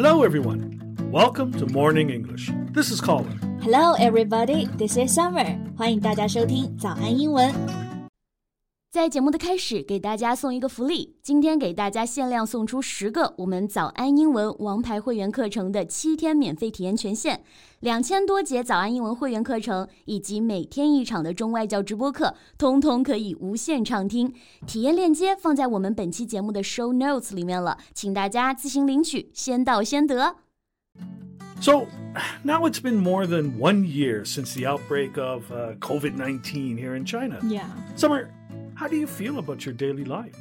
Hello, everyone. Welcome to Morning English. This is Colin. Hello, everybody. This is Summer. 欢迎大家收听早安英文。 在节目的开始，给大家送一个福利。今天给大家限量送出十个我们早安英文王牌会员课程的七天免费体验权限，两千多节早安英文会员课程以及每天一场的中外教直播课，通通可以无限畅听。体验链接放在我们本期节目的 show notes 里面了，请大家自行领取，先到先得。So, now it's been more than one year since the outbreak of uh, COVID 19 here in China. Yeah. Summer, how do you feel about your daily life?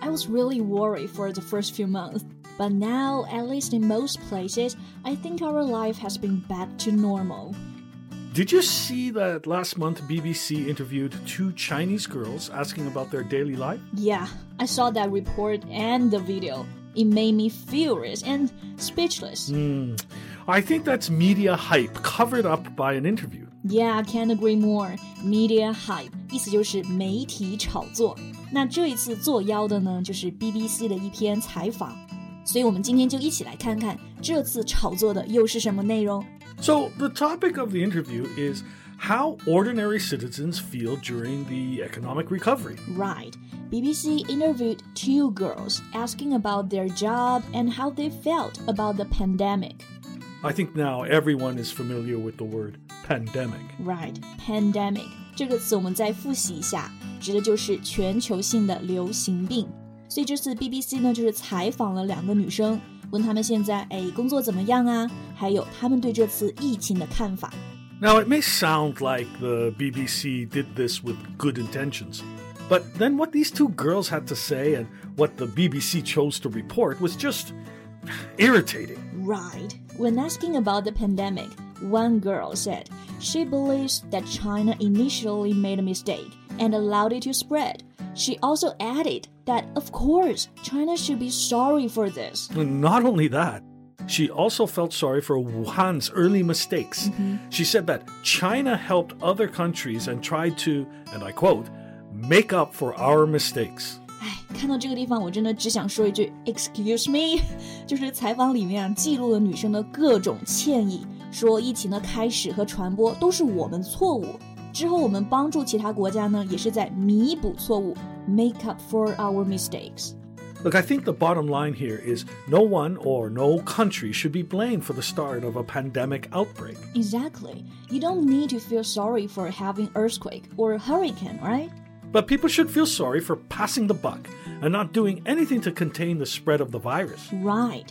I was really worried for the first few months, but now, at least in most places, I think our life has been back to normal. Did you see that last month BBC interviewed two Chinese girls asking about their daily life? Yeah, I saw that report and the video. It made me furious and speechless. Mm, I think that's media hype covered up by an interview. Yeah, I can't agree more. Media hype 意思就是媒体炒作。那这一次作妖的呢，就是 BBC 的一篇采访。所以我们今天就一起来看看这次炒作的又是什么内容。So the topic of the interview is how ordinary citizens feel during the economic recovery. Right. BBC interviewed two girls asking about their job and how they felt about the pandemic. I think now everyone is familiar with the word pandemic. Right, pandemic 这个词我们再复习一下，指的就是全球性的流行病。所以这次 BBC 呢，就是采访了两个女生，问她们现在哎工作怎么样啊，还有她们对这次疫情的看法。Now it may sound like the BBC did this with good intentions. But then what these two girls had to say and what the BBC chose to report was just irritating. Right. When asking about the pandemic, one girl said she believes that China initially made a mistake and allowed it to spread. She also added that, of course, China should be sorry for this. Not only that, she also felt sorry for Wuhan's early mistakes. Mm-hmm. She said that China helped other countries and tried to, and I quote, make up for our mistakes. 哎，看到这个地方，我真的只想说一句 “excuse me”，就是采访里面啊记录了女生的各种歉意，说疫情的开始和传播都是我们错误，之后我们帮助其他国家呢，也是在弥补错误，make up for our mistakes。 Look, I think the bottom line here is no one or no country should be blamed for the start of a pandemic outbreak. Exactly. You don't need to feel sorry for having earthquake or a hurricane, right? But people should feel sorry for passing the buck and not doing anything to contain the spread of the virus. Right.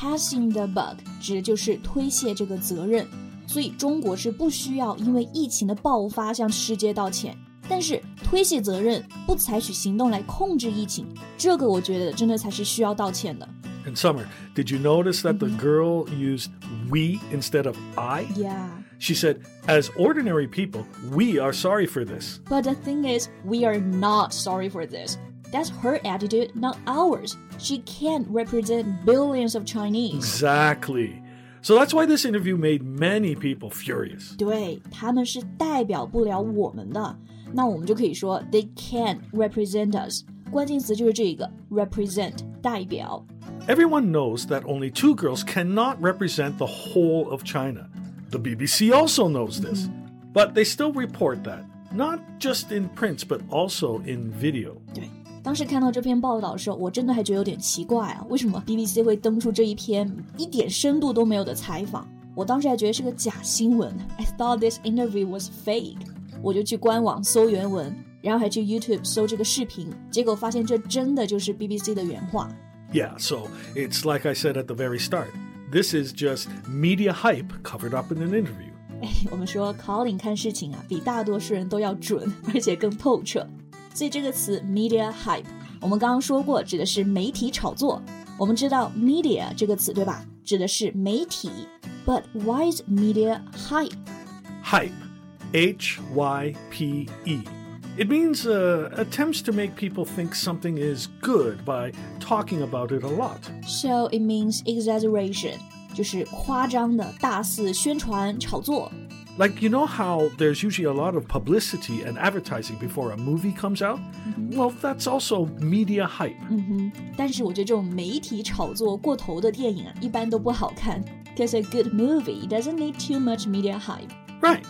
Passing the buck 指的就是推卸这个责任，所以中国是不需要因为疫情的爆发向世界道歉，但是推卸责任、不采取行动来控制疫情，这个我觉得真的才是需要道歉的。 In summer, did you notice that the girl used we instead of I? Yeah. She said, as ordinary people, we are sorry for this. But the thing is, we are not sorry for this. That's her attitude, not ours. She can't represent billions of Chinese. Exactly. So that's why this interview made many people furious. 对，他们是代表不了我们的，那我们就可以说 they can't represent us。关键词就是这个 represent 代表。 Everyone knows that only two girls cannot represent the whole of China. The BBC also knows this. But they still report that, not just in print, but also in video. 对，当时看到这篇报道的时候，我真的还觉得有点奇怪啊，为什么 BBC 会登出这一篇一点深度都没有的采访？我当时还觉得是个假新闻，I thought this interview was fake。我就去官网搜原文，然后还去 YouTube 搜这个视频，结果发现这真的就是 BBC 的原话。 Yeah, so it's like I said at the very start. This is just media hype covered up in an interview. 哎，我们说 Colin 看事情啊，比大多数人都要准，而且更透彻。所以这个词 media hype，我们刚刚说过，指的是媒体炒作。我们知道 media 这个词对吧？指的是媒体。But why is media hype？ Hype. H Y P E. It means uh, attempts to make people think something is good by talking about it a lot. So it means exaggeration，就是夸张的、大肆宣传、炒作。 Like, you know how there's usually a lot of publicity and advertising before a movie comes out? Well, that's also media hype. 嗯哼，但是我觉得这种媒体炒作过头的电影啊，一般都不好看。Because a good movie doesn't need too much media hype. Right.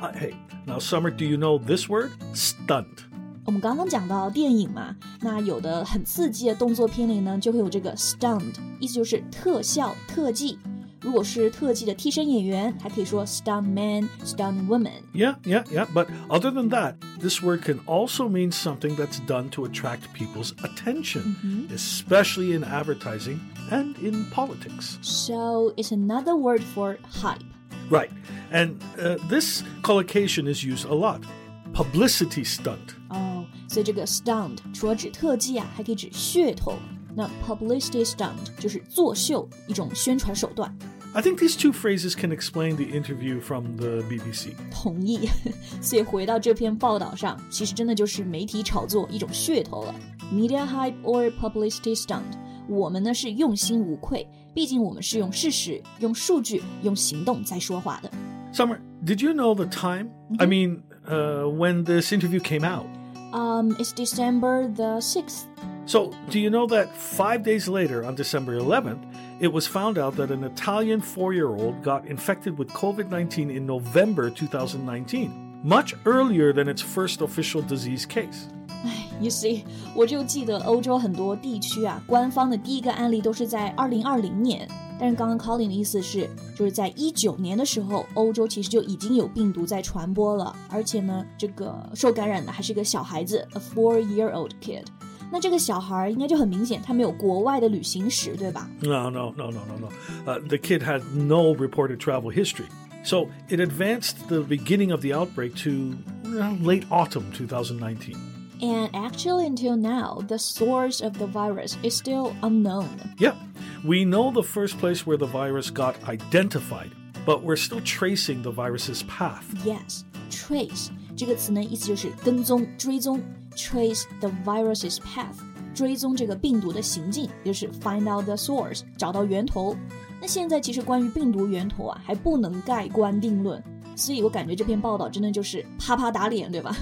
Uh, hey, now, Summer, do you know this word? Stunt. 我们刚刚讲到电影嘛，那有的很刺激的动作片里呢，就会有这个 stunt，意思就是特效、特技。如果是特技的替身演员，还可以说 stunt man, stunt woman. Yeah, yeah, yeah. But other than that, this word can also mean something that's done to attract people's attention, Mm-hmm. especially in advertising and in politics. So it's another word for hype. Right. And uh, this collocation is used a lot. Publicity stunt. 哦， 所以这个 stunt 除了指特技啊，还可以指噱头。那 publicity stunt 就是作秀，一种宣传手段。 I think these two phrases can explain the interview from the BBC. 同意。所以回到这篇报道上，其实真的就是媒体炒作一种噱头了。Media hype or publicity stunt，我们呢是用心无愧，毕竟我们是用事实、用数据、用行动在说话的。 Summer, did you know the time? I mean, uh, when this interview came out? Um, it's December the sixth. So, do you know that five days later, on December 11th, it was found out that an Italian four year old got infected with COVID 19 in November 2019, much earlier than its first official disease case? You see，我就记得欧洲很多地区啊，官方的第一个案例都是在二零二零年。但是刚刚 Colin 的意思是，就是在一九年的时候，欧洲其实就已经有病毒在传播了，而且呢，这个受感染的还是个小孩子，a four-year-old kid。那这个小孩应该就很明显，他没有国外的旅行史，对吧？ No, no, no, no, no, no. Uh, the kid had no reported travel history. So, it advanced the beginning of the outbreak to uh, late autumn 2019. And actually, until now, the source of the virus is still unknown. Yeah, we know the first place where the virus got identified, but we're still tracing the virus's path. Yes, trace 这个词呢，意思就是跟踪、追踪。Trace the virus's path，追踪这个病毒的行径，就是 find out the source，找到源头。那现在其实关于病毒源头啊，还不能盖棺定论，所以我感觉这篇报道真的就是啪啪打脸，对吧？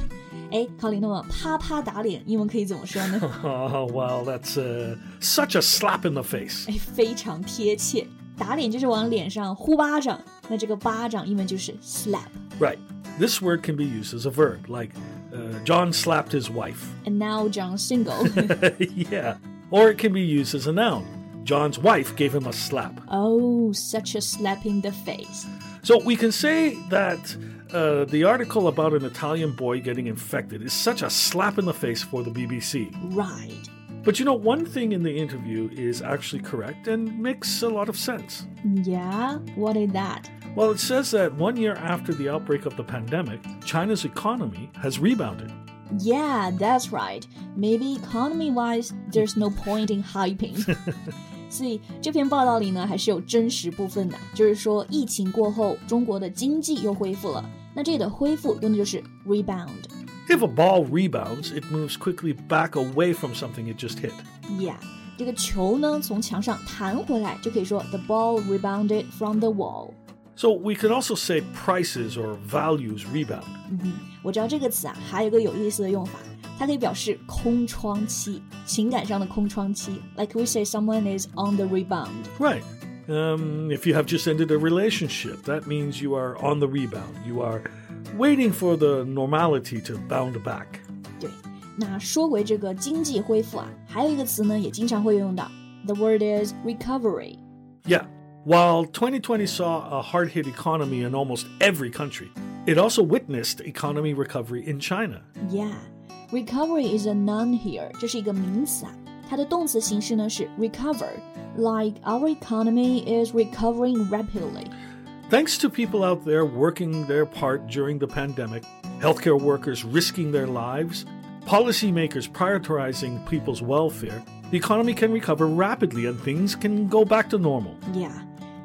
哎，考林，那么啪啪打脸，英文可以怎么说呢？ Oh, well, that's uh, such a slap in the face. 哎，非常贴切，打脸就是往脸上呼巴掌，那这个巴掌英文就是 slap。 Right. This word can be used as a verb, like uh, John slapped his wife. And now John's single. yeah. Or it can be used as a noun. John's wife gave him a slap. oh, such a slap in the face. So we can say that uh, the article about an Italian boy getting infected is such a slap in the face for the BBC. Right. But you know, one thing in the interview is actually correct and makes a lot of sense. Yeah, what is that? Well, it says that one year after the outbreak of the pandemic, China's economy has rebounded. Yeah, that's right. Maybe economy wise, there's no point in hyping. 所以这篇报道里呢，还是有真实部分的，就是说疫情过后，中国的经济又恢复了。 那这里的恢复用的就是 rebound。 If a ball rebounds, it moves quickly back away from something it just hit. Yeah，这个球呢从墙上弹回来，就可以说 the ball rebounded from the wall。 So we could also say prices or values rebound. 我知道这个词啊，还有个有意思的用法，它可以表示空窗期，情感上的空窗期。Like we say someone is on the rebound。 Right. Um, if you have just ended a relationship, that means you are on the rebound. You are waiting for the normality to bound back. 对，那说回这个经济恢复啊，还有一个词呢，也经常会用到，the word is recovery。 Yeah. While 2020 saw a hard hit economy in almost every country, it also witnessed economy recovery in China. Yeah, recovery is a noun here，这是一个名词啊， 它的动词形式呢是 recover，like our economy is recovering rapidly。 Thanks to people out there working their part during the pandemic, healthcare workers risking their lives, policymakers prioritizing people's welfare, the economy can recover rapidly and things can go back to normal. Yeah，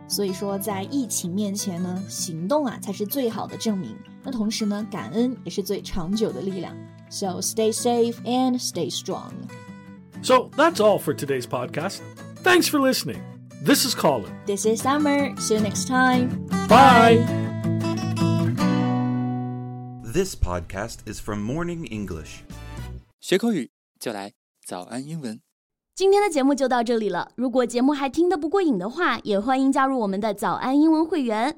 所以说在疫情面前呢，行动啊才是最好的证明。那同时呢，感恩也是最长久的力量。So stay safe and stay strong. So that's all for today's podcast. Thanks for listening. This is Colin. This is Summer. See you next time. Bye. This podcast is from Morning English. 学口语就来早安英文。今天的节目就到这里了。如果节目还听得不过瘾的话，也欢迎加入我们的早安英文会员。